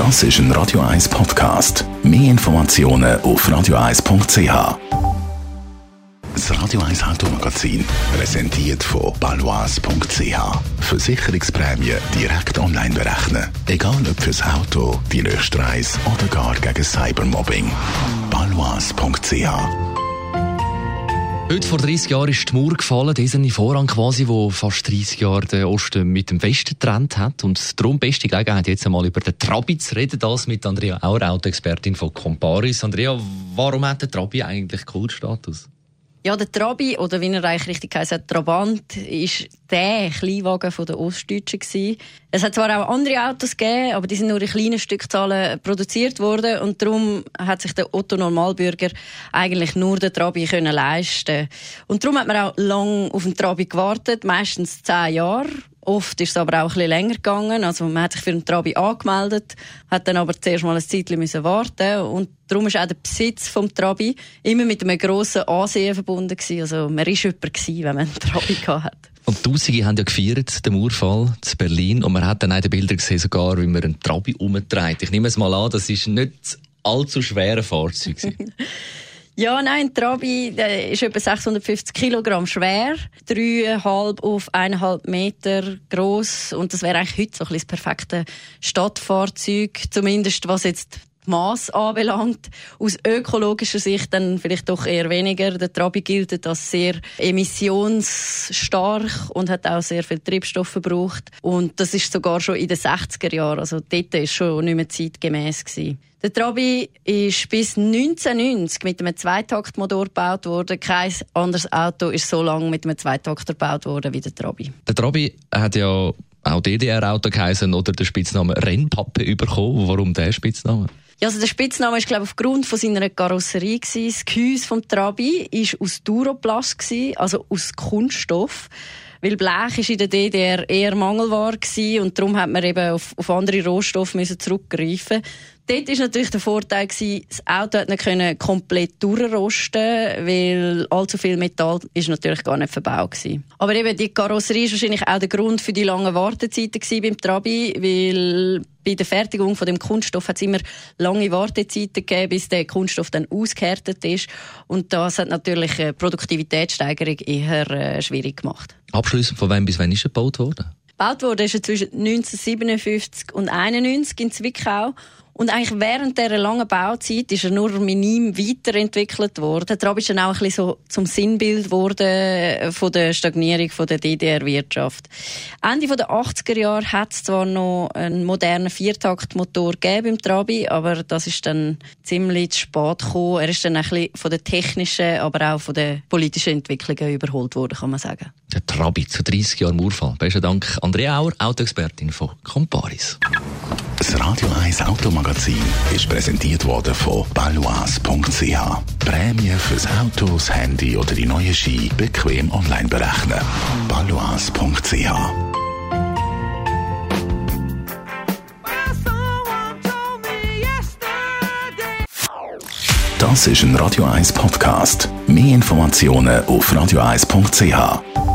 Das ist ein Radio 1 Podcast. Mehr Informationen auf radio1.ch. Das Radio 1 Automagazin, präsentiert von balois.ch. Versicherungsprämie direkt online berechnen. Egal ob fürs Auto, die nächste oder gar gegen Cybermobbing. balois.ch Heute vor 30 Jahren ist die Mauer gefallen, dieser Vorhang quasi, wo fast 30 Jahre den Osten mit dem Westen getrennt hat. Und darum beste Gelegenheit, jetzt einmal über den Trabi zu reden, das mit Andrea Auer, Autoexpertin von Comparis. Andrea, warum hat der Trabi eigentlich Kultstatus? Ja, der Trabi, oder wie er eigentlich richtig heisst, Trabant, ist der Kleinwagen der Ostdeutschen. Es hat zwar auch andere Autos gegeben, aber die sind nur in kleinen Stückzahlen produziert worden und darum hat sich der Otto Normalbürger eigentlich nur den Trabi können leisten. Und darum hat man auch lang auf den Trabi gewartet, meistens zehn Jahre. Oft ist es aber auch ein bisschen länger gegangen. Also man hat sich für einen Trabi angemeldet, hat dann aber zuerst mal ein Zeitchen müssen warten und darum ist auch der Besitz vom Trabi immer mit einem grossen Ansehen verbunden gewesen. Also man war jemand gewesen, wenn man einen Trabi hatte. Und Tausende haben ja gefeiert, den Mauerfall zu Berlin. Und man hat dann auch die Bilder gesehen, sogar, wie man einen Trabi umtreibt. Ich nehme es mal an, das ist nicht allzu schwere Fahrzeug. Ja, nein, ein Trabi der ist etwa 650 Kilogramm schwer, dreieinhalb auf eineinhalb Meter groß und das wäre eigentlich heute so ein bisschen das perfekte Stadtfahrzeug, zumindest was jetzt Maß anbelangt. Aus ökologischer Sicht dann vielleicht doch eher weniger. Der Trabi gilt als sehr emissionsstark und hat auch sehr viel Treibstoff verbraucht. Und das ist sogar schon in den 60er Jahren. Also dort ist schon nicht mehr zeitgemäß gewesen. Der Trabi ist bis 1990 mit einem Zweitaktmotor gebaut worden. Kein anderes Auto ist so lange mit einem Zweitakter gebaut worden wie der Trabi. Der Trabi hat ja auch DDR-Auto geheißen oder den Spitznamen Rennpappe bekommen. Warum der Spitzname? Ja, also der Spitzname ist glaube ich, aufgrund von seiner Karosserie gewesen. Das Gehäuse vom Trabi ist aus Duroplast gewesen, also aus Kunststoff. Weil Blech ist in der DDR eher Mangelware und darum hat man eben auf, auf andere Rohstoffe zurückgreifen. Dort ist natürlich der Vorteil gewesen, das Auto hat nicht können komplett durchrosten, weil allzu viel Metall ist natürlich gar nicht verbaut gewesen. Aber eben die Karosserie ist wahrscheinlich auch der Grund für die langen Wartezeiten beim Trabi, weil bei der Fertigung von dem Kunststoff hat es immer lange Wartezeiten gegeben, bis der Kunststoff dann ausgehärtet ist. Und das hat natürlich eine Produktivitätssteigerung eher äh, schwierig gemacht. Abschließend, von wem bis wann ist er gebaut worden? Gebaut wurde er zwischen 1957 und 1991 in Zwickau. Und eigentlich während dieser langen Bauzeit ist er nur minim weiterentwickelt worden. Trab ist dann auch ein bisschen so zum Sinnbild geworden äh, von der Stagnierung der DDR-Wirtschaft. Ende der 80er Jahre hat es zwar noch einen modernen Viertaktmotor gegeben im Trabi, aber das ist dann ziemlich zu spät gekommen. Er ist dann ein bisschen von der technischen, aber auch von der politischen Entwicklungen überholt worden, kann man sagen. Der Trabi zu 30 Jahren Murfall. Besten Dank, Andrea Auer, Autoexpertin von Comparis. Das Radio 1 Automagazin ist präsentiert worden von balois.ch. Prämie fürs Auto, das Handy oder die neue Ski bequem online berechnen. balois.ch Das ist ein Radio 1 Podcast. Mehr Informationen auf radio1.ch.